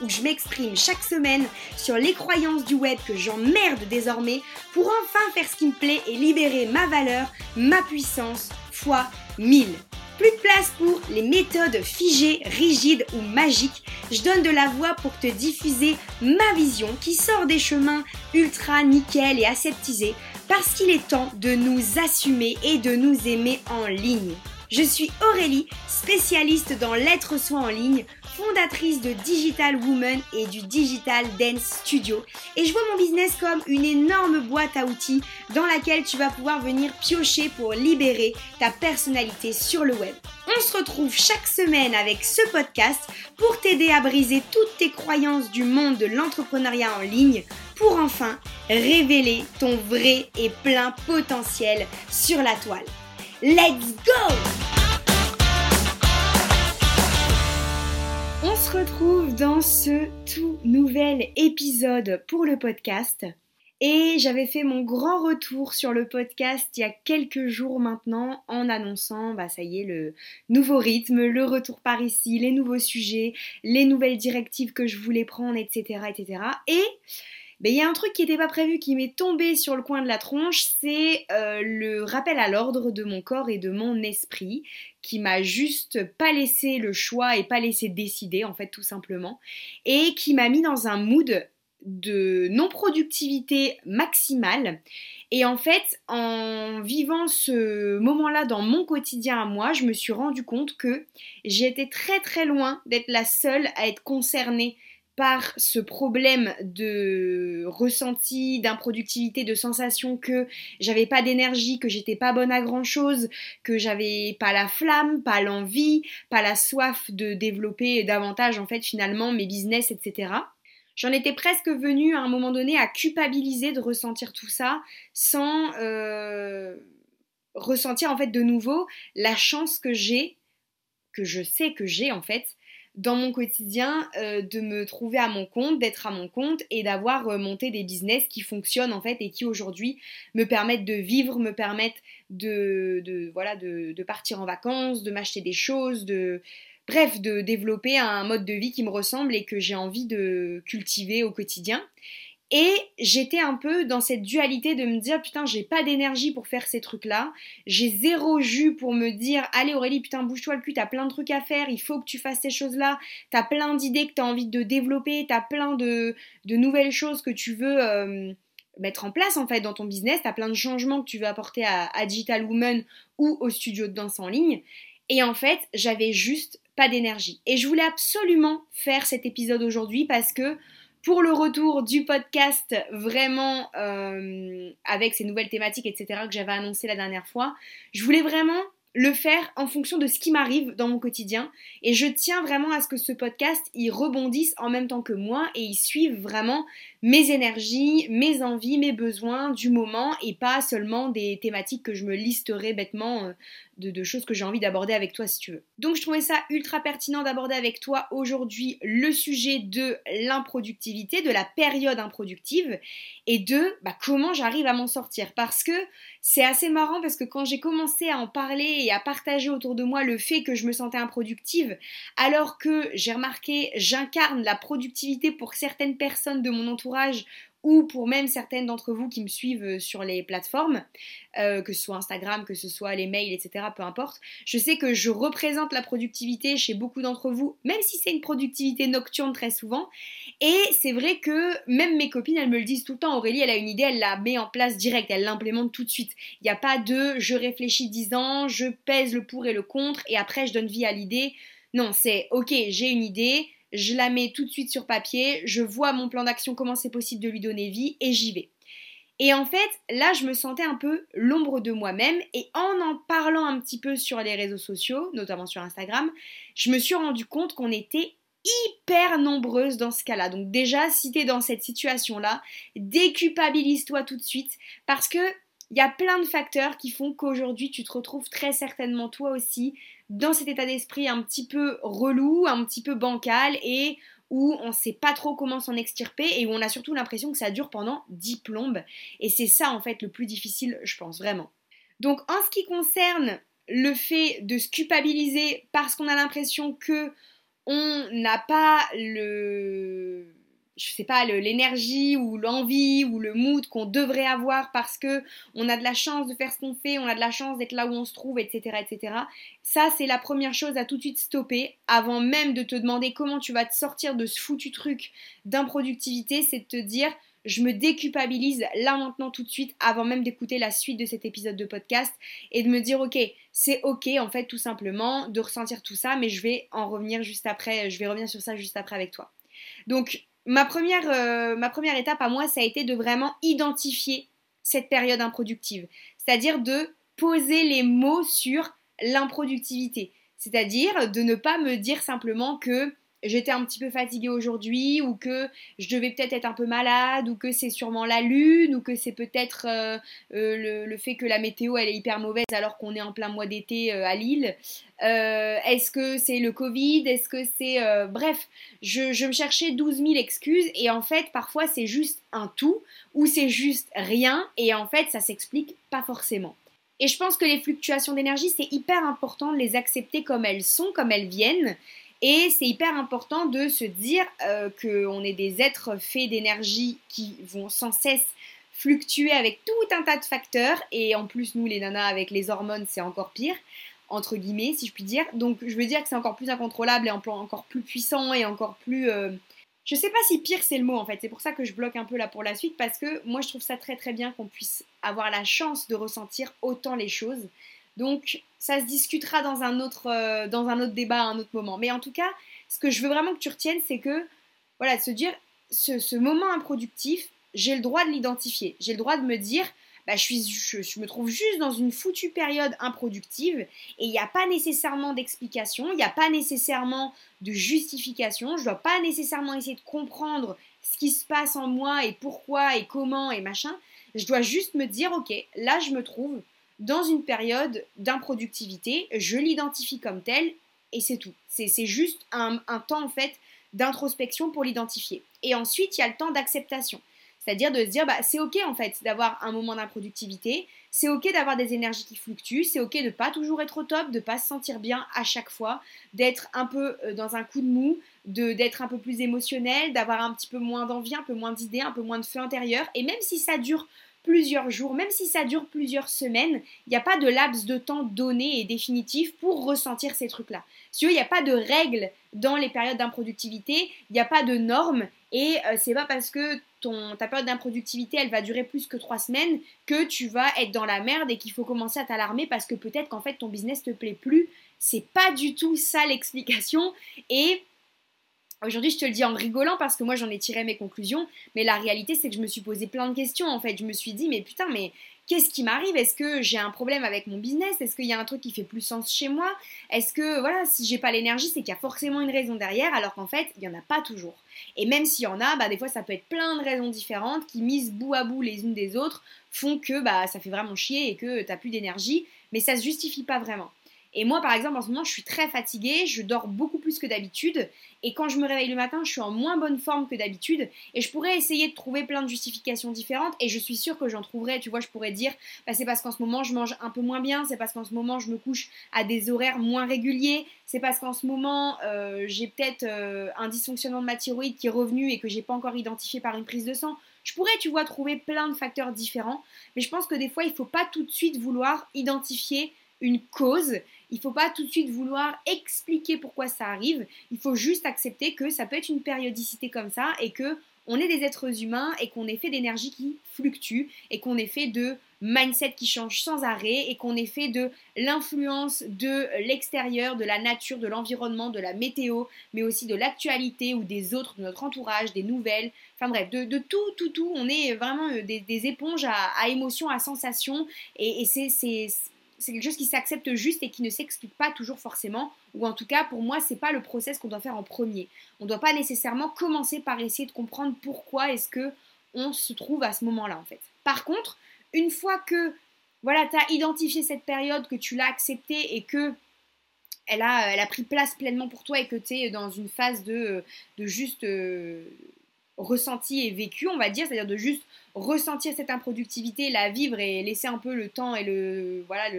où je m'exprime chaque semaine sur les croyances du web que j'emmerde désormais pour enfin faire ce qui me plaît et libérer ma valeur, ma puissance fois 1000. Plus de place pour les méthodes figées, rigides ou magiques. Je donne de la voix pour te diffuser ma vision qui sort des chemins ultra nickel et aseptisés parce qu'il est temps de nous assumer et de nous aimer en ligne. Je suis Aurélie, spécialiste dans l'être soi en ligne, fondatrice de Digital Woman et du Digital Dance Studio. Et je vois mon business comme une énorme boîte à outils dans laquelle tu vas pouvoir venir piocher pour libérer ta personnalité sur le web. On se retrouve chaque semaine avec ce podcast pour t'aider à briser toutes tes croyances du monde de l'entrepreneuriat en ligne pour enfin révéler ton vrai et plein potentiel sur la toile. Let's go On se retrouve dans ce tout nouvel épisode pour le podcast. Et j'avais fait mon grand retour sur le podcast il y a quelques jours maintenant en annonçant, bah ça y est, le nouveau rythme, le retour par ici, les nouveaux sujets, les nouvelles directives que je voulais prendre, etc. etc. Et il y a un truc qui n'était pas prévu qui m'est tombé sur le coin de la tronche, c'est euh, le rappel à l'ordre de mon corps et de mon esprit qui m'a juste pas laissé le choix et pas laissé décider en fait tout simplement et qui m'a mis dans un mood de non-productivité maximale. Et en fait, en vivant ce moment-là dans mon quotidien à moi, je me suis rendu compte que j'étais très très loin d'être la seule à être concernée par ce problème de ressenti, d'improductivité, de sensation que j'avais pas d'énergie, que j'étais pas bonne à grand chose, que j'avais pas la flamme, pas l'envie, pas la soif de développer davantage en fait finalement mes business, etc. J'en étais presque venue à un moment donné à culpabiliser de ressentir tout ça sans euh, ressentir en fait de nouveau la chance que j'ai, que je sais que j'ai en fait, dans mon quotidien euh, de me trouver à mon compte, d'être à mon compte et d'avoir euh, monté des business qui fonctionnent en fait et qui aujourd'hui me permettent de vivre, me permettent de, voilà, de, de, partir en vacances, de m'acheter des choses, de bref, de développer un mode de vie qui me ressemble et que j'ai envie de cultiver au quotidien. Et j'étais un peu dans cette dualité de me dire putain j'ai pas d'énergie pour faire ces trucs là, j'ai zéro jus pour me dire allez Aurélie putain bouge-toi le cul, t'as plein de trucs à faire, il faut que tu fasses ces choses là, t'as plein d'idées que t'as envie de développer, t'as plein de, nouvelles choses que tu veux euh, mettre en place en fait dans ton business, t'as plein de changements que tu veux apporter à, à Digital Woman ou au studio de danse en ligne. Et en fait j'avais juste pas d'énergie. Et je voulais absolument faire cet épisode aujourd'hui parce que pour le retour du podcast vraiment euh, avec ces nouvelles thématiques, etc., que j'avais annoncé la dernière fois, je voulais vraiment le faire en fonction de ce qui m'arrive dans mon quotidien. Et je tiens vraiment à ce que ce podcast, il rebondisse en même temps que moi et il suive vraiment mes énergies, mes envies, mes besoins du moment et pas seulement des thématiques que je me listerai bêtement de, choses que j'ai envie d'aborder avec toi si tu veux. Donc je trouvais ça ultra pertinent d'aborder avec toi aujourd'hui le sujet de l'improductivité, de la période improductive et de bah, comment j'arrive à m'en sortir. Parce que c'est assez marrant parce que quand j'ai commencé à en parler et à partager autour de moi le fait que je me sentais improductive, alors que j'ai remarqué j'incarne la productivité pour certaines personnes de mon entourage ou pour même certaines d'entre vous qui me suivent euh, sur les plateformes, euh, que ce soit Instagram, que ce soit les mails, etc., peu importe, je sais que je représente la productivité chez beaucoup d'entre vous, même si c'est une productivité nocturne très souvent. Et c'est vrai que même mes copines, elles me le disent tout le temps, Aurélie, elle a une idée, elle la met en place direct, elle l'implémente tout de suite. Il n'y a pas de je réfléchis 10 ans, je pèse le pour et le contre, et après je donne vie à l'idée. Non, c'est ok, j'ai une idée, je la mets tout de suite sur papier, je vois mon plan d'action, comment c'est possible de lui donner vie, et j'y vais. Et en fait, là, je me sentais un peu l'ombre de moi-même, et en en parlant un petit peu sur les réseaux sociaux, notamment sur Instagram, je me suis rendu compte qu'on était hyper nombreuses dans ce cas-là. Donc déjà, si tu es dans cette situation-là, déculpabilise-toi tout de suite, parce que il y a plein de facteurs qui font qu'aujourd'hui tu te retrouves très certainement toi aussi dans cet état d'esprit un petit peu relou, un petit peu bancal et où on ne sait pas trop comment s'en extirper et où on a surtout l'impression que ça dure pendant 10 plombes. Et c'est ça en fait le plus difficile, je pense vraiment. Donc en ce qui concerne le fait de se culpabiliser parce qu'on a l'impression que on n'a pas le je sais pas, l'énergie ou l'envie ou le mood qu'on devrait avoir parce que on a de la chance de faire ce qu'on fait, on a de la chance d'être là où on se trouve, etc., etc. Ça, c'est la première chose à tout de suite stopper avant même de te demander comment tu vas te sortir de ce foutu truc d'improductivité, c'est de te dire je me déculpabilise là maintenant tout de suite avant même d'écouter la suite de cet épisode de podcast et de me dire ok c'est ok en fait tout simplement de ressentir tout ça mais je vais en revenir juste après je vais revenir sur ça juste après avec toi donc ma première, euh, première étape à moi, ça a été de vraiment identifier cette période improductive. C'est-à-dire de poser les mots sur l'improductivité. C'est-à-dire de ne pas me dire simplement que j'étais un petit peu fatiguée aujourd'hui ou que je devais peut-être être un peu malade ou que c'est sûrement la lune ou que c'est peut-être euh, euh, le, fait que la météo elle est hyper mauvaise alors qu'on est en plein mois d'été euh, à Lille. Est-ce que c'est le Covid? Est-ce que c'est... bref, je, je, me cherchais 12 000 excuses et en fait parfois c'est juste un tout ou c'est juste rien et en fait ça s'explique pas forcément. Et je pense que les fluctuations d'énergie, c'est hyper important de les accepter comme elles sont, comme elles viennent, et c'est hyper important de se dire euh, qu'on est des êtres faits d'énergie qui vont sans cesse fluctuer avec tout un tas de facteurs. Et en plus, nous, les nanas, avec les hormones, c'est encore pire, entre guillemets, si je puis dire. Donc, je veux dire que c'est encore plus incontrôlable et encore plus puissant et encore plus... Euh, je sais pas si pire c'est le mot en fait, c'est pour ça que je bloque un peu là pour la suite parce que moi je trouve ça très très bien qu'on puisse avoir la chance de ressentir autant les choses. Donc ça se discutera dans un autre, euh, dans un autre débat à un autre moment. Mais en tout cas, ce que je veux vraiment que tu retiennes, c'est que, voilà, de se dire, ce, moment improductif, j'ai le droit de l'identifier. J'ai le droit de me dire, bah, je, suis, je, me trouve juste dans une foutue période improductive et il n'y a pas nécessairement d'explication, il n'y a pas nécessairement de justification, je ne dois pas nécessairement essayer de comprendre ce qui se passe en moi et pourquoi et comment et machin. Je dois juste me dire, ok, là je me trouve dans une période d'improductivité, je l'identifie comme tel et c'est tout. C'est juste un, temps en fait d'introspection pour l'identifier. Et ensuite, il y a le temps d'acceptation. C'est-à-dire de se dire, bah, c'est ok en fait d'avoir un moment d'improductivité, c'est ok d'avoir des énergies qui fluctuent, c'est ok de ne pas toujours être au top, de ne pas se sentir bien à chaque fois, d'être un peu euh, dans un coup de mou, d'être un peu plus émotionnel, d'avoir un petit peu moins d'envie, un peu moins d'idées, un peu moins de feu intérieur. Et même si ça dure plusieurs jours, même si ça dure plusieurs semaines, il n'y a pas de laps de temps donné et définitif pour ressentir ces trucs-là. Si il n'y a pas de règles dans les périodes d'improductivité, il n'y a pas de normes et euh, c'est pas parce que ton, ta période d'improductivité elle va durer plus que trois semaines que tu vas être dans la merde et qu'il faut commencer à t'alarmer parce que peut-être qu'en fait ton business te plaît plus. C'est pas du tout ça l'explication et Aujourd'hui, je te le dis en rigolant parce que moi j'en ai tiré mes conclusions, mais la réalité c'est que je me suis posé plein de questions en fait. Je me suis dit, mais putain, mais qu'est-ce qui m'arrive? Est-ce que j'ai un problème avec mon business? Est-ce qu'il y a un truc qui fait plus sens chez moi? Est-ce que, voilà, si j'ai pas l'énergie, c'est qu'il y a forcément une raison derrière, alors qu'en fait, il n'y en a pas toujours. Et même s'il y en a, bah, des fois ça peut être plein de raisons différentes qui, mises bout à bout les unes des autres, font que bah, ça fait vraiment chier et que tu n'as plus d'énergie, mais ça se justifie pas vraiment. Et moi, par exemple, en ce moment, je suis très fatiguée, je dors beaucoup plus que d'habitude, et quand je me réveille le matin, je suis en moins bonne forme que d'habitude, et je pourrais essayer de trouver plein de justifications différentes, et je suis sûre que j'en trouverai, tu vois, je pourrais dire, bah, c'est parce qu'en ce moment, je mange un peu moins bien, c'est parce qu'en ce moment, je me couche à des horaires moins réguliers, c'est parce qu'en ce moment, euh, j'ai peut-être euh, un dysfonctionnement de ma thyroïde qui est revenu et que j'ai pas encore identifié par une prise de sang. Je pourrais, tu vois, trouver plein de facteurs différents, mais je pense que des fois, il ne faut pas tout de suite vouloir identifier une cause. Il ne faut pas tout de suite vouloir expliquer pourquoi ça arrive. Il faut juste accepter que ça peut être une périodicité comme ça et que on est des êtres humains et qu'on est fait d'énergie qui fluctue et qu'on est fait de mindset qui change sans arrêt et qu'on est fait de l'influence de l'extérieur, de la nature, de l'environnement, de la météo, mais aussi de l'actualité ou des autres, de notre entourage, des nouvelles, enfin bref, de, tout, tout, tout. On est vraiment euh, des, éponges à, émotions, à sensations et, et c'est c'est quelque chose qui s'accepte juste et qui ne s'explique pas toujours forcément, ou en tout cas pour moi c'est pas le process qu'on doit faire en premier. On ne doit pas nécessairement commencer par essayer de comprendre pourquoi est-ce que on se trouve à ce moment-là en fait. Par contre, une fois que voilà, tu as identifié cette période, que tu l'as acceptée et que elle a, elle a pris place pleinement pour toi et que tu es dans une phase de, de juste euh, ressenti et vécu, on va dire, c'est-à-dire de juste ressentir cette improductivité, la vivre et laisser un peu le temps et le voilà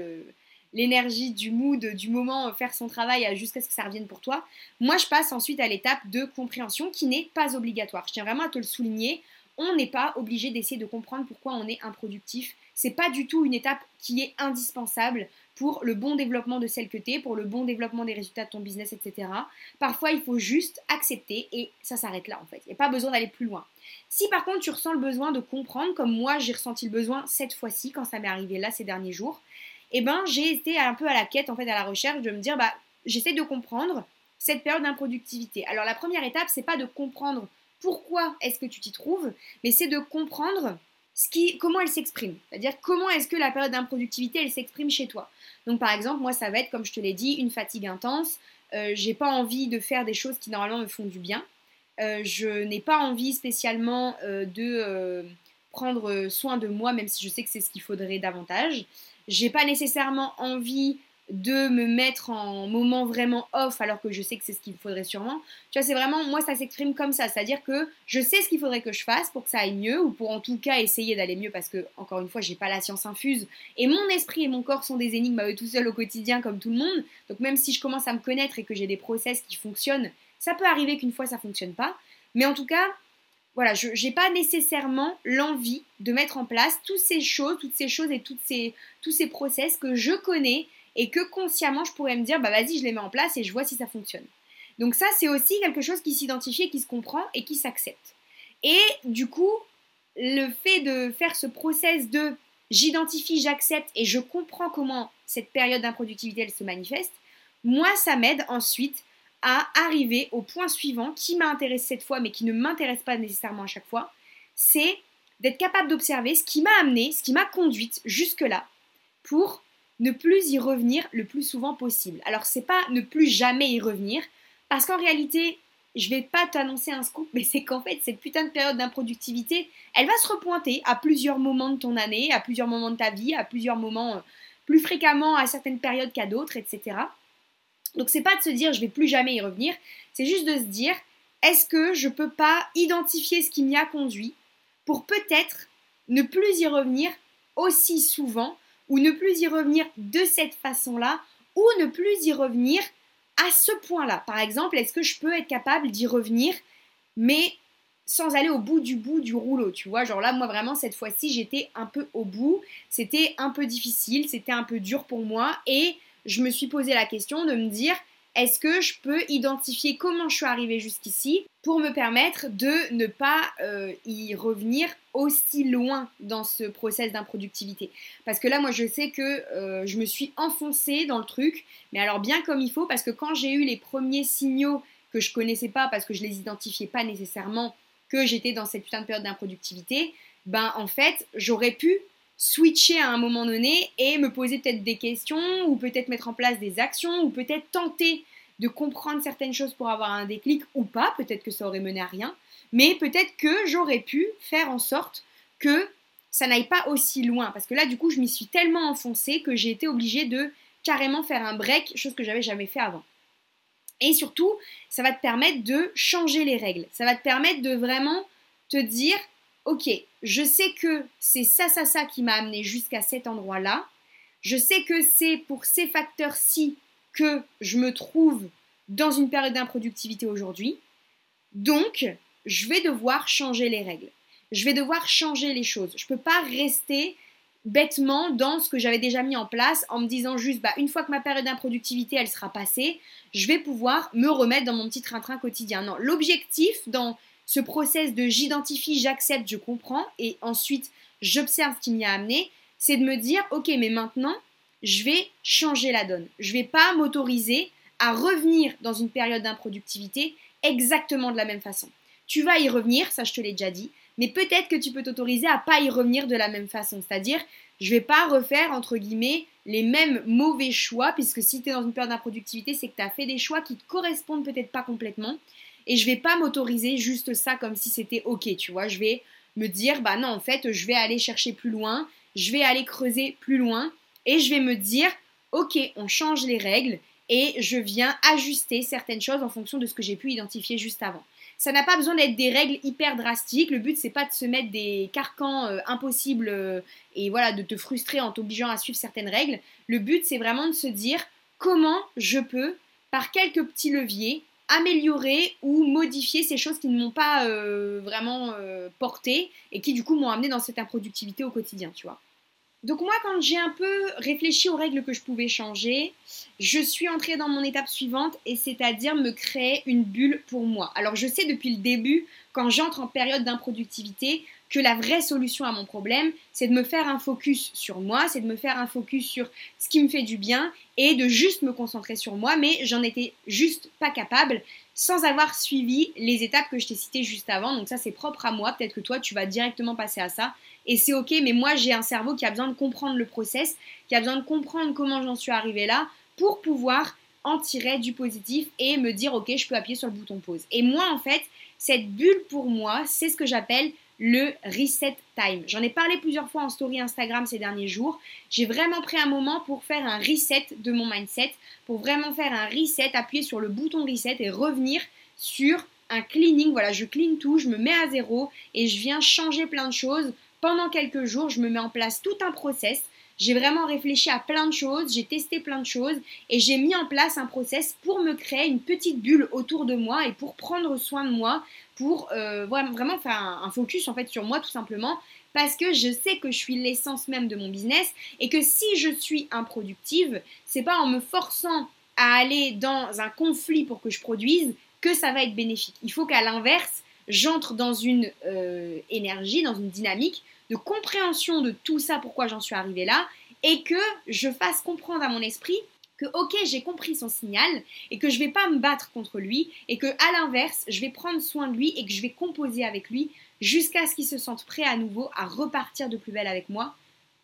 l'énergie du mood, du moment, faire son travail jusqu'à ce que ça revienne pour toi. Moi, je passe ensuite à l'étape de compréhension qui n'est pas obligatoire. Je tiens vraiment à te le souligner. On n'est pas obligé d'essayer de comprendre pourquoi on est improductif. C'est pas du tout une étape qui est indispensable pour le bon développement de celle que tu es, pour le bon développement des résultats de ton business, etc. Parfois, il faut juste accepter et ça s'arrête là en fait. Il n'y a pas besoin d'aller plus loin. Si par contre tu ressens le besoin de comprendre, comme moi j'ai ressenti le besoin cette fois-ci quand ça m'est arrivé là ces derniers jours, eh ben j'ai été un peu à la quête, en fait, à la recherche de me dire, bah, j'essaie de comprendre cette période d'improductivité. Alors la première étape, c'est pas de comprendre pourquoi est-ce que tu t'y trouves, mais c'est de comprendre comment elle s'exprime. C'est-à-dire comment est-ce que la période d'improductivité, elle s'exprime chez toi. Donc par exemple, moi, ça va être, comme je te l'ai dit, une fatigue intense. Euh, j'ai pas envie de faire des choses qui normalement me font du bien. Euh, je n'ai pas envie spécialement euh, de prendre soin de moi, même si je sais que c'est ce qu'il faudrait davantage. J'ai pas nécessairement envie de me mettre en moment vraiment off alors que je sais que c'est ce qu'il faudrait sûrement. Tu vois, c'est vraiment, moi ça s'exprime comme ça, c'est-à-dire que je sais ce qu'il faudrait que je fasse pour que ça aille mieux ou pour en tout cas essayer d'aller mieux parce que, encore une fois, j'ai pas la science infuse et mon esprit et mon corps sont des énigmes à eux tout seuls au quotidien comme tout le monde. Donc même si je commence à me connaître et que j'ai des process qui fonctionnent, ça peut arriver qu'une fois ça fonctionne pas. Mais en tout cas, voilà, je n'ai pas nécessairement l'envie de mettre en place toutes ces choses, toutes ces choses et toutes ces, tous ces process que je connais et que consciemment je pourrais me dire, bah vas-y, je les mets en place et je vois si ça fonctionne. Donc ça, c'est aussi quelque chose qui s'identifie, qui se comprend et qui s'accepte. Et du coup, le fait de faire ce process de j'identifie, j'accepte et je comprends comment cette période d'improductivité elle se manifeste, moi, ça m'aide ensuite à arriver au point suivant qui m'intéresse cette fois mais qui ne m'intéresse pas nécessairement à chaque fois, c'est d'être capable d'observer ce qui m'a amené, ce qui m'a conduite jusque-là pour ne plus y revenir le plus souvent possible. Alors c'est pas ne plus jamais y revenir parce qu'en réalité, je vais pas t'annoncer un scoop, mais c'est qu'en fait, cette putain de période d'improductivité, elle va se repointer à plusieurs moments de ton année, à plusieurs moments de ta vie, à plusieurs moments euh, plus fréquemment à certaines périodes qu'à d'autres, etc. Donc c'est pas de se dire je vais plus jamais y revenir, c'est juste de se dire est-ce que je peux pas identifier ce qui m'y a conduit pour peut-être ne plus y revenir aussi souvent ou ne plus y revenir de cette façon-là ou ne plus y revenir à ce point-là. Par exemple, est-ce que je peux être capable d'y revenir mais sans aller au bout du bout du rouleau, tu vois? Genre là, moi vraiment, cette fois-ci, j'étais un peu au bout. C'était un peu difficile, c'était un peu dur pour moi. Et je me suis posé la question de me dire est-ce que je peux identifier comment je suis arrivée jusqu'ici pour me permettre de ne pas euh, y revenir aussi loin dans ce process d'improductivité? Parce que là, moi, je sais que euh, je me suis enfoncée dans le truc, mais alors bien comme il faut, parce que quand j'ai eu les premiers signaux que je connaissais pas, parce que je les identifiais pas nécessairement, que j'étais dans cette putain de période d'improductivité, ben en fait, j'aurais pu switcher à un moment donné et me poser peut-être des questions ou peut-être mettre en place des actions ou peut-être tenter de comprendre certaines choses pour avoir un déclic ou pas, peut-être que ça aurait mené à rien, mais peut-être que j'aurais pu faire en sorte que ça n'aille pas aussi loin parce que là du coup je m'y suis tellement enfoncée que j'ai été obligée de carrément faire un break, chose que j'avais jamais fait avant. Et surtout, ça va te permettre de changer les règles. Ça va te permettre de vraiment te dire ok, je sais que c'est ça, ça, ça qui m'a amené jusqu'à cet endroit-là. Je sais que c'est pour ces facteurs-ci que je me trouve dans une période d'improductivité aujourd'hui. Donc, je vais devoir changer les règles. Je vais devoir changer les choses. Je ne peux pas rester bêtement dans ce que j'avais déjà mis en place en me disant juste bah, une fois que ma période d'improductivité elle sera passée, je vais pouvoir me remettre dans mon petit train-train quotidien. Non, l'objectif dans ce process de j'identifie, j'accepte, je comprends et ensuite j'observe ce qui m'y a amené, c'est de me dire ok mais maintenant je vais changer la donne. Je vais pas m'autoriser à revenir dans une période d'improductivité exactement de la même façon. Tu vas y revenir, ça je te l'ai déjà dit, mais peut-être que tu peux t'autoriser à pas y revenir de la même façon. C'est-à-dire, je vais pas refaire entre guillemets les mêmes mauvais choix, puisque si tu es dans une période d'improductivité, c'est que tu as fait des choix qui te correspondent peut-être pas complètement. Et je vais pas m'autoriser juste ça comme si c'était ok, tu vois. Je vais me dire, bah non, en fait, je vais aller chercher plus loin, je vais aller creuser plus loin, et je vais me dire, ok, on change les règles, et je viens ajuster certaines choses en fonction de ce que j'ai pu identifier juste avant. ça n'a pas besoin d'être des règles hyper drastiques. Le but, c'est pas de se mettre des carcans euh, impossibles euh, et voilà, de te frustrer en t'obligeant à suivre certaines règles. Le but, c'est vraiment de se dire comment je peux, par quelques petits leviers, améliorer ou modifier ces choses qui ne m'ont pas euh, vraiment porté et qui du coup m'ont amené dans cette improductivité au quotidien, tu vois. Donc moi, quand j'ai un peu réfléchi aux règles que je pouvais changer, je suis entrée dans mon étape suivante et c'est-à-dire me créer une bulle pour moi. Alors je sais depuis le début, quand j'entre en période d'improductivité, que la vraie solution à mon problème, c'est de me faire un focus sur moi, c'est de me faire un focus sur ce qui me fait du bien et de juste me concentrer sur moi, mais j'en étais juste pas capable sans avoir suivi les étapes que je t'ai citées juste avant. Donc ça c'est propre à moi, peut-être que toi tu vas directement passer à ça et c'est ok, mais moi j'ai un cerveau qui a besoin de comprendre le process, qui a besoin de comprendre comment j'en suis arrivée là pour pouvoir en tirer du positif et me dire ok, je peux appuyer sur le bouton pause. Et moi en fait, cette bulle pour moi, c'est ce que j'appelle le reset time. J'en ai parlé plusieurs fois en story Instagram ces derniers jours. J'ai vraiment pris un moment pour faire un reset de mon mindset, pour vraiment faire un reset, appuyer sur le bouton reset et revenir sur un cleaning. Voilà, je clean tout, je me mets à zéro et je viens changer plein de choses pendant quelques jours, je me mets en place tout un process. J'ai vraiment réfléchi à plein de choses, j'ai testé plein de choses et j'ai mis en place un process pour me créer une petite bulle autour de moi et pour prendre soin de moi, pour euh, vraiment faire un, focus en fait sur moi tout simplement parce que je sais que je suis l'essence même de mon business et que si je suis improductive, c'est pas en me forçant à aller dans un conflit pour que je produise que ça va être bénéfique. Il faut qu'à l'inverse, j'entre dans une euh, énergie, dans une dynamique de compréhension de tout ça, pourquoi j'en suis arrivée là, et que je fasse comprendre à mon esprit que ok j'ai compris son signal et que je vais pas me battre contre lui et que à l'inverse je vais prendre soin de lui et que je vais composer avec lui jusqu'à ce qu'il se sente prêt à nouveau à repartir de plus belle avec moi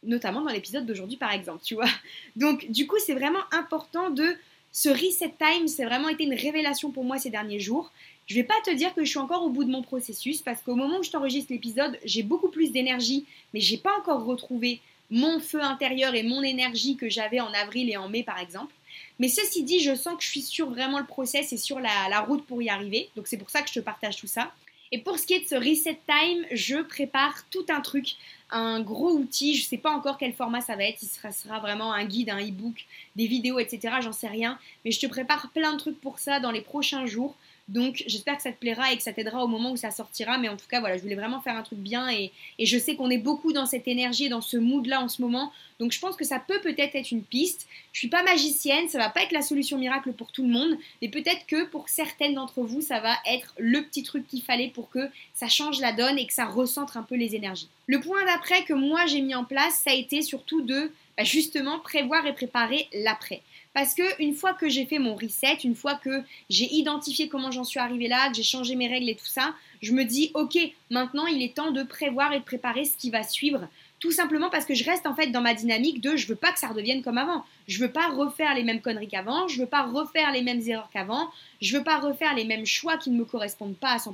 notamment dans l'épisode d'aujourd'hui par exemple tu vois. Donc du coup c'est vraiment important de ce reset time c'est vraiment été une révélation pour moi ces derniers jours je vais pas te dire que je suis encore au bout de mon processus parce qu'au moment où je t'enregistre l'épisode, j'ai beaucoup plus d'énergie, mais j'ai pas encore retrouvé mon feu intérieur et mon énergie que j'avais en avril et en mai par exemple. Mais ceci dit, je sens que je suis sur vraiment le process et sur la, la route pour y arriver. Donc c'est pour ça que je te partage tout ça. Et pour ce qui est de ce reset time, je prépare tout un truc, un gros outil. Je ne sais pas encore quel format ça va être. Il sera, sera vraiment un guide, un e-book, des vidéos, etc. J'en sais rien. Mais je te prépare plein de trucs pour ça dans les prochains jours. Donc j'espère que ça te plaira et que ça t'aidera au moment où ça sortira. Mais en tout cas, voilà, je voulais vraiment faire un truc bien et, je sais qu'on est beaucoup dans cette énergie et dans ce mood-là en ce moment. Donc je pense que ça peut peut-être être une piste. Je suis pas magicienne, ça va pas être la solution miracle pour tout le monde, mais peut-être que pour certaines d'entre vous, ça va être le petit truc qu'il fallait pour que ça change la donne et que ça recentre un peu les énergies. Le point d'après que moi j'ai mis en place, ça a été surtout de bah, justement prévoir et préparer l'après. Parce que une fois que j'ai fait mon reset, une fois que j'ai identifié comment j'en suis arrivée là, que j'ai changé mes règles et tout ça, je me dis ok, maintenant il est temps de prévoir et de préparer ce qui va suivre. Tout simplement parce que je reste en fait dans ma dynamique de je veux pas que ça redevienne comme avant. Je veux pas refaire les mêmes conneries qu'avant, je veux pas refaire les mêmes erreurs qu'avant, je veux pas refaire les mêmes choix qui ne me correspondent pas à 100%.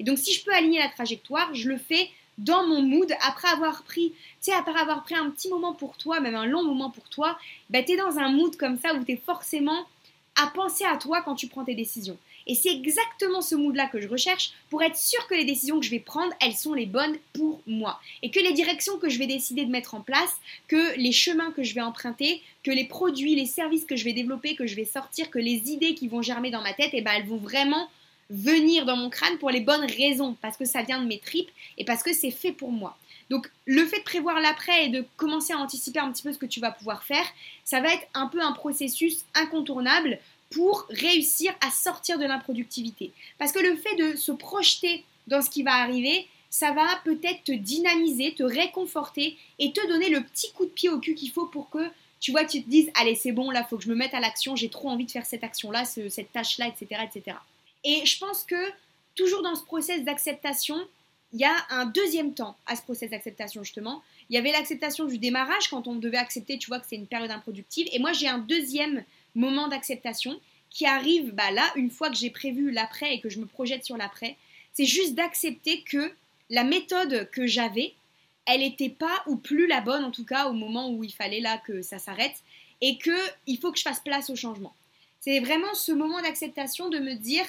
Et donc si je peux aligner la trajectoire, je le fais dans mon mood, après avoir pris, tu sais, après avoir pris un petit moment pour toi, même un long moment pour toi, bah, tu es dans un mood comme ça où tu es forcément à penser à toi quand tu prends tes décisions. Et c'est exactement ce mood-là que je recherche pour être sûr que les décisions que je vais prendre, elles sont les bonnes pour moi. Et que les directions que je vais décider de mettre en place, que les chemins que je vais emprunter, que les produits, les services que je vais développer, que je vais sortir, que les idées qui vont germer dans ma tête, eh ben, elles vont vraiment venir dans mon crâne pour les bonnes raisons, parce que ça vient de mes tripes et parce que c'est fait pour moi. Donc le fait de prévoir l'après et de commencer à anticiper un petit peu ce que tu vas pouvoir faire, ça va être un peu un processus incontournable pour réussir à sortir de l'improductivité. Parce que le fait de se projeter dans ce qui va arriver, ça va peut-être te dynamiser, te réconforter et te donner le petit coup de pied au cul qu'il faut pour que tu vois, tu te dises, allez, c'est bon, là, faut que je me mette à l'action, j'ai trop envie de faire cette action-là, cette tâche-là, etc., etc. Et je pense que toujours dans ce process d'acceptation, il y a un deuxième temps à ce process d'acceptation justement. Il y avait l'acceptation du démarrage quand on devait accepter, tu vois, que c'est une période improductive. Et moi, j'ai un deuxième moment d'acceptation qui arrive bah, là, une fois que j'ai prévu l'après et que je me projette sur l'après. C'est juste d'accepter que la méthode que j'avais, elle n'était pas ou plus la bonne en tout cas au moment où il fallait là que ça s'arrête et que il faut que je fasse place au changement. C'est vraiment ce moment d'acceptation de me dire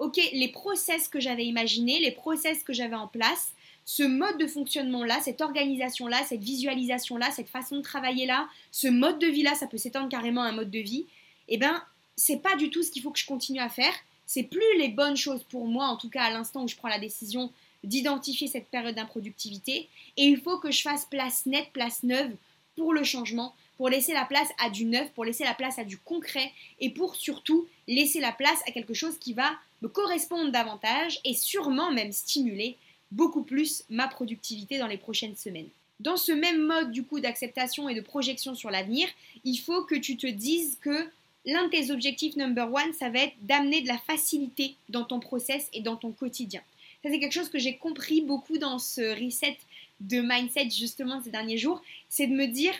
ok, les process que j'avais imaginés, les process que j'avais en place, ce mode de fonctionnement-là, cette organisation-là, cette visualisation-là, cette façon de travailler-là, ce mode de vie-là, ça peut s'étendre carrément à un mode de vie, eh ben, c'est pas du tout ce qu'il faut que je continue à faire. C'est plus les bonnes choses pour moi, en tout cas à l'instant où je prends la décision d'identifier cette période d'improductivité. Et il faut que je fasse place nette, place neuve pour le changement, pour laisser la place à du neuf, pour laisser la place à du concret et pour surtout laisser la place à quelque chose qui va me correspondre davantage et sûrement même stimuler beaucoup plus ma productivité dans les prochaines semaines. Dans ce même mode du coup d'acceptation et de projection sur l'avenir, il faut que tu te dises que l'un de tes objectifs number one, ça va être d'amener de la facilité dans ton process et dans ton quotidien. Ça c'est quelque chose que j'ai compris beaucoup dans ce reset de mindset justement ces derniers jours, c'est de me dire,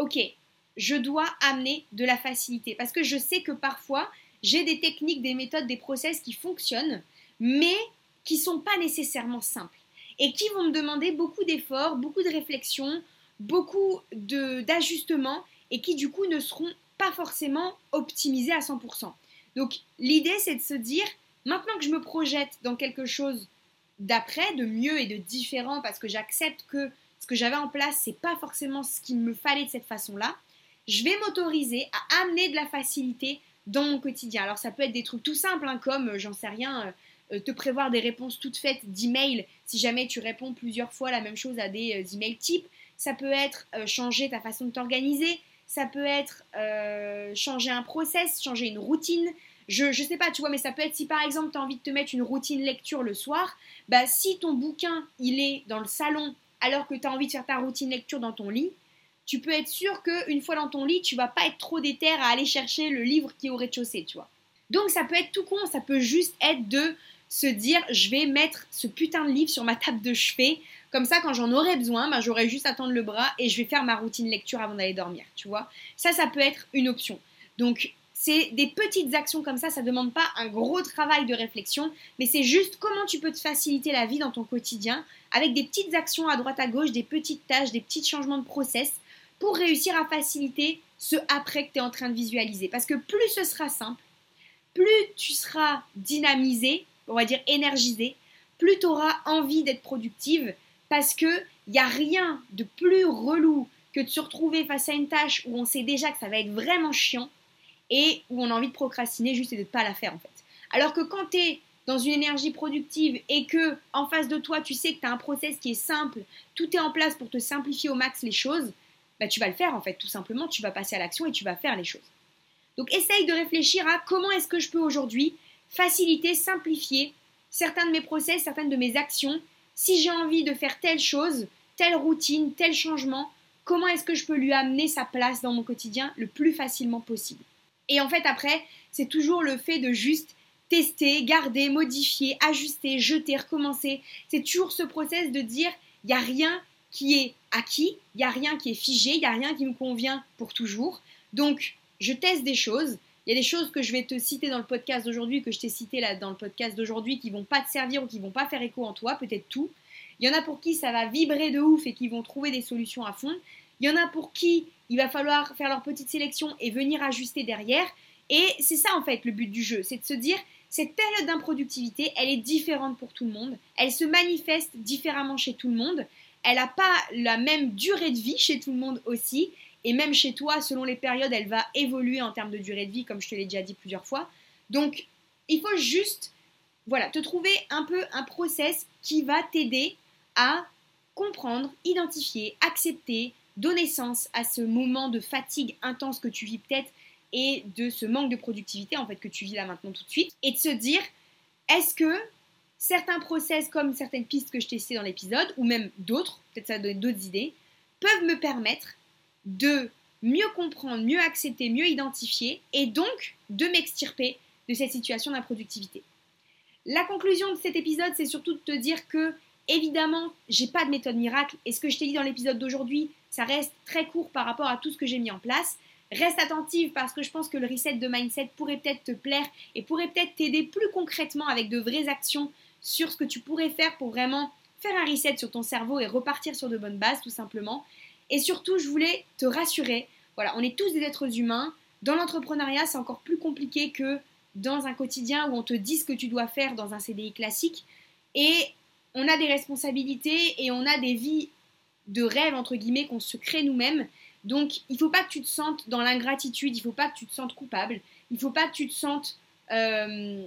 ok, je dois amener de la facilité parce que je sais que parfois j'ai des techniques, des méthodes, des process qui fonctionnent, mais qui sont pas nécessairement simples et qui vont me demander beaucoup d'efforts, beaucoup de réflexion, beaucoup d'ajustements et qui du coup ne seront pas forcément optimisés à 100%. Donc l'idée c'est de se dire, maintenant que je me projette dans quelque chose d'après, de mieux et de différent, parce que j'accepte que ce que j'avais en place, c'est pas forcément ce qu'il me fallait de cette façon-là, je vais m'autoriser à amener de la facilité dans mon quotidien. Alors ça peut être des trucs tout simples, hein, comme, euh, j'en sais rien, euh, euh, te prévoir des réponses toutes faites d'emails si jamais tu réponds plusieurs fois la même chose à des emails types. Ça peut être changer ta façon de t'organiser. Ça peut être changer un process, changer une routine. Je, ne sais pas, tu vois, mais ça peut être si par exemple tu as envie de te mettre une routine lecture le soir, bah si ton bouquin il est dans le salon alors que tu as envie de faire ta routine lecture dans ton lit, tu peux être sûr qu'une fois dans ton lit, tu vas pas être trop déter à aller chercher le livre qui est au rez-de-chaussée, tu vois. Donc ça peut être tout con, ça peut juste être de se dire je vais mettre ce putain de livre sur ma table de chevet. Comme ça, quand j'en aurai besoin, ben, j'aurai juste à tendre le bras et je vais faire ma routine lecture avant d'aller dormir, tu vois. Ça, ça peut être une option. Donc, c'est des petites actions comme ça, ça ne demande pas un gros travail de réflexion, mais c'est juste comment tu peux te faciliter la vie dans ton quotidien avec des petites actions à droite à gauche, des petites tâches, des petits changements de process pour réussir à faciliter ce après que tu es en train de visualiser. Parce que plus ce sera simple, plus tu seras dynamisé, on va dire énergisée, plus tu auras envie d'être productive parce que il n'y a rien de plus relou que de se retrouver face à une tâche où on sait déjà que ça va être vraiment chiant et où on a envie de procrastiner juste et de ne pas la faire en fait. Alors que quand tu es dans une énergie productive et que en face de toi tu sais que tu as un process qui est simple, tout est en place pour te simplifier au max les choses, bah, tu vas le faire en fait tout simplement, tu vas passer à l'action et tu vas faire les choses. Donc essaye de réfléchir à comment est-ce que je peux aujourd'hui faciliter, simplifier certains de mes process, certaines de mes actions. Si j'ai envie de faire telle chose, telle routine, tel changement, comment est-ce que je peux lui amener sa place dans mon quotidien le plus facilement possible? Et en fait, après, c'est toujours le fait de juste tester, garder, modifier, ajuster, jeter, recommencer. C'est toujours ce process de dire, il n'y a rien qui est acquis, il n'y a rien qui est figé, il n'y a rien qui me convient pour toujours. Donc, je teste des choses, il y a des choses que je vais te citer dans le podcast d'aujourd'hui, que je t'ai cité là dans le podcast d'aujourd'hui, qui vont pas te servir ou qui vont pas faire écho en toi, peut-être tout. Il y en a pour qui ça va vibrer de ouf et qui vont trouver des solutions à fond. Il y en a pour qui il va falloir faire leur petite sélection et venir ajuster derrière. Et c'est ça en fait le but du jeu, c'est de se dire cette période d'improductivité, elle est différente pour tout le monde, elle se manifeste différemment chez tout le monde, elle n'a pas la même durée de vie chez tout le monde aussi, et même chez toi, selon les périodes, elle va évoluer en termes de durée de vie, comme je te l'ai déjà dit plusieurs fois. Donc, il faut juste, voilà, te trouver un peu un process qui va t'aider à comprendre, identifier, accepter, donner sens à ce moment de fatigue intense que tu vis peut-être et de ce manque de productivité en fait que tu vis là maintenant tout de suite et de se dire est-ce que certains process comme certaines pistes que je t'ai citées dans l'épisode ou même d'autres, peut-être ça va donner d'autres idées, peuvent me permettre de mieux comprendre, mieux accepter, mieux identifier et donc de m'extirper de cette situation d'improductivité. La conclusion de cet épisode, c'est surtout de te dire que, évidemment, j'ai pas de méthode miracle et ce que je t'ai dit dans l'épisode d'aujourd'hui, ça reste très court par rapport à tout ce que j'ai mis en place. Reste attentive parce que je pense que le reset de mindset pourrait peut-être te plaire et pourrait peut-être t'aider plus concrètement avec de vraies actions sur ce que tu pourrais faire pour vraiment faire un reset sur ton cerveau et repartir sur de bonnes bases tout simplement. Et surtout, je voulais te rassurer, voilà, on est tous des êtres humains. Dans l'entrepreneuriat, c'est encore plus compliqué que dans un quotidien où on te dit ce que tu dois faire dans un CDI classique et on a des responsabilités et on a des vies de rêve entre guillemets qu'on se crée nous-mêmes. Donc il faut pas que tu te sentes dans l'ingratitude, il faut pas que tu te sentes coupable, il faut pas que tu te sentes euh,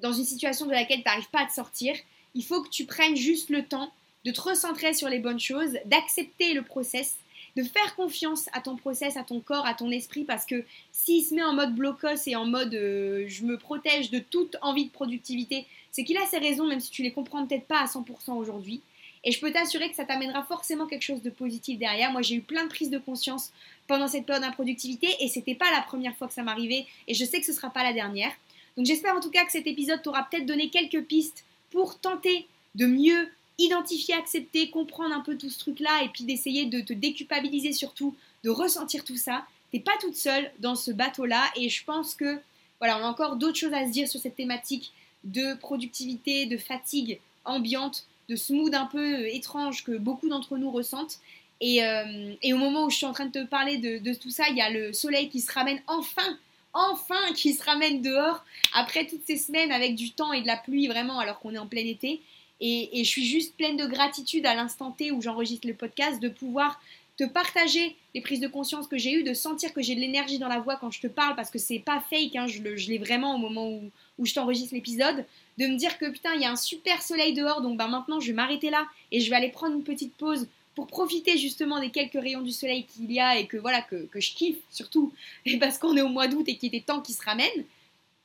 dans une situation de laquelle tu n'arrives pas à te sortir. Il faut que tu prennes juste le temps de te recentrer sur les bonnes choses, d'accepter le process, de faire confiance à ton process, à ton corps, à ton esprit, parce que s'il se met en mode blocos et en mode euh, je me protège de toute envie de productivité, c'est qu'il a ses raisons, même si tu les comprends peut-être pas à 100% aujourd'hui. Et je peux t'assurer que ça t'amènera forcément quelque chose de positif derrière. Moi, j'ai eu plein de prises de conscience pendant cette période d'improductivité et c'était pas la première fois que ça m'arrivait et je sais que ce sera pas la dernière. Donc j'espère en tout cas que cet épisode t'aura peut-être donné quelques pistes pour tenter de mieux identifier, accepter, comprendre un peu tout ce truc-là et puis d'essayer de te déculpabiliser surtout, de ressentir tout ça. T'es pas toute seule dans ce bateau-là et je pense que voilà, on a encore d'autres choses à se dire sur cette thématique de productivité, de fatigue ambiante, de ce mood un peu étrange que beaucoup d'entre nous ressentent. Et, euh, au moment où je suis en train de te parler de, de tout ça, il y a le soleil qui se ramène enfin enfin qui se ramène dehors après toutes ces semaines avec du temps et de la pluie vraiment alors qu'on est en plein été. Et, je suis juste pleine de gratitude à l'instant T où j'enregistre le podcast de pouvoir te partager les prises de conscience que j'ai eues, de sentir que j'ai de l'énergie dans la voix quand je te parle parce que c'est pas fake, hein, je l'ai vraiment au moment où, où je t'enregistre l'épisode, de me dire que putain il y a un super soleil dehors donc ben maintenant je vais m'arrêter là et je vais aller prendre une petite pause pour profiter justement des quelques rayons du soleil qu'il y a et que voilà que, je kiffe surtout et parce qu'on est au mois d'août et qu'il était temps qu'il se ramène.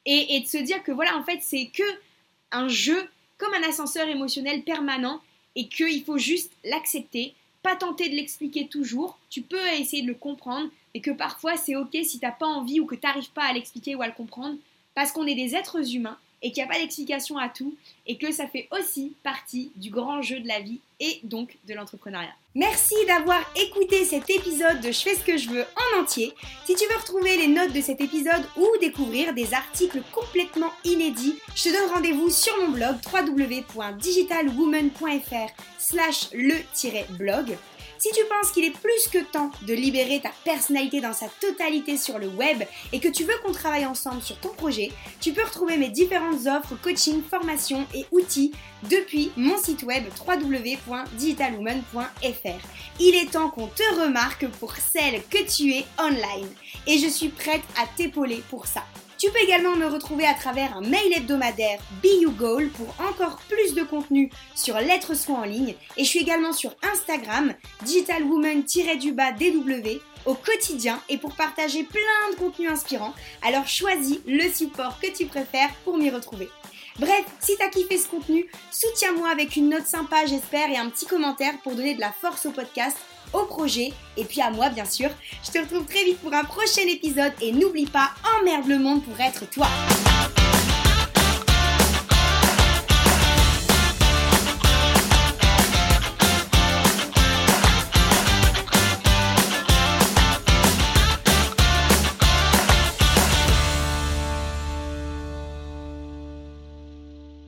Et, de se dire que voilà en fait c'est que un jeu comme un ascenseur émotionnel permanent et qu'il faut juste l'accepter pas tenter de l'expliquer toujours. Tu peux essayer de le comprendre mais que parfois c'est ok si t'as pas envie ou que t'arrives pas à l'expliquer ou à le comprendre parce qu'on est des êtres humains et qu'il n'y a pas d'explication à tout et que ça fait aussi partie du grand jeu de la vie et donc de l'entrepreneuriat. Merci d'avoir écouté cet épisode de Je fais ce que je veux en entier. Si tu veux retrouver les notes de cet épisode ou découvrir des articles complètement inédits, je te donne rendez-vous sur mon blog www.digitalwoman.fr slash le-blog. Si tu penses qu'il est plus que temps de libérer ta personnalité dans sa totalité sur le web et que tu veux qu'on travaille ensemble sur ton projet, tu peux retrouver mes différentes offres, coaching, formation et outils depuis mon site web www.digitalwoman.fr. Il est temps qu'on te remarque pour celle que tu es online et je suis prête à t'épauler pour ça. Tu peux également me retrouver à travers un mail hebdomadaire Be Goal pour encore plus de contenu sur l'être soi en ligne et je suis également sur Instagram digitalwoman-dw au quotidien et pour partager plein de contenus inspirants. Alors choisis le support que tu préfères pour m'y retrouver. Bref, si t'as kiffé ce contenu, soutiens-moi avec une note sympa j'espère et un petit commentaire pour donner de la force au podcast au projet et puis à moi bien sûr. Je te retrouve très vite pour un prochain épisode et n'oublie pas, emmerde le monde pour être toi.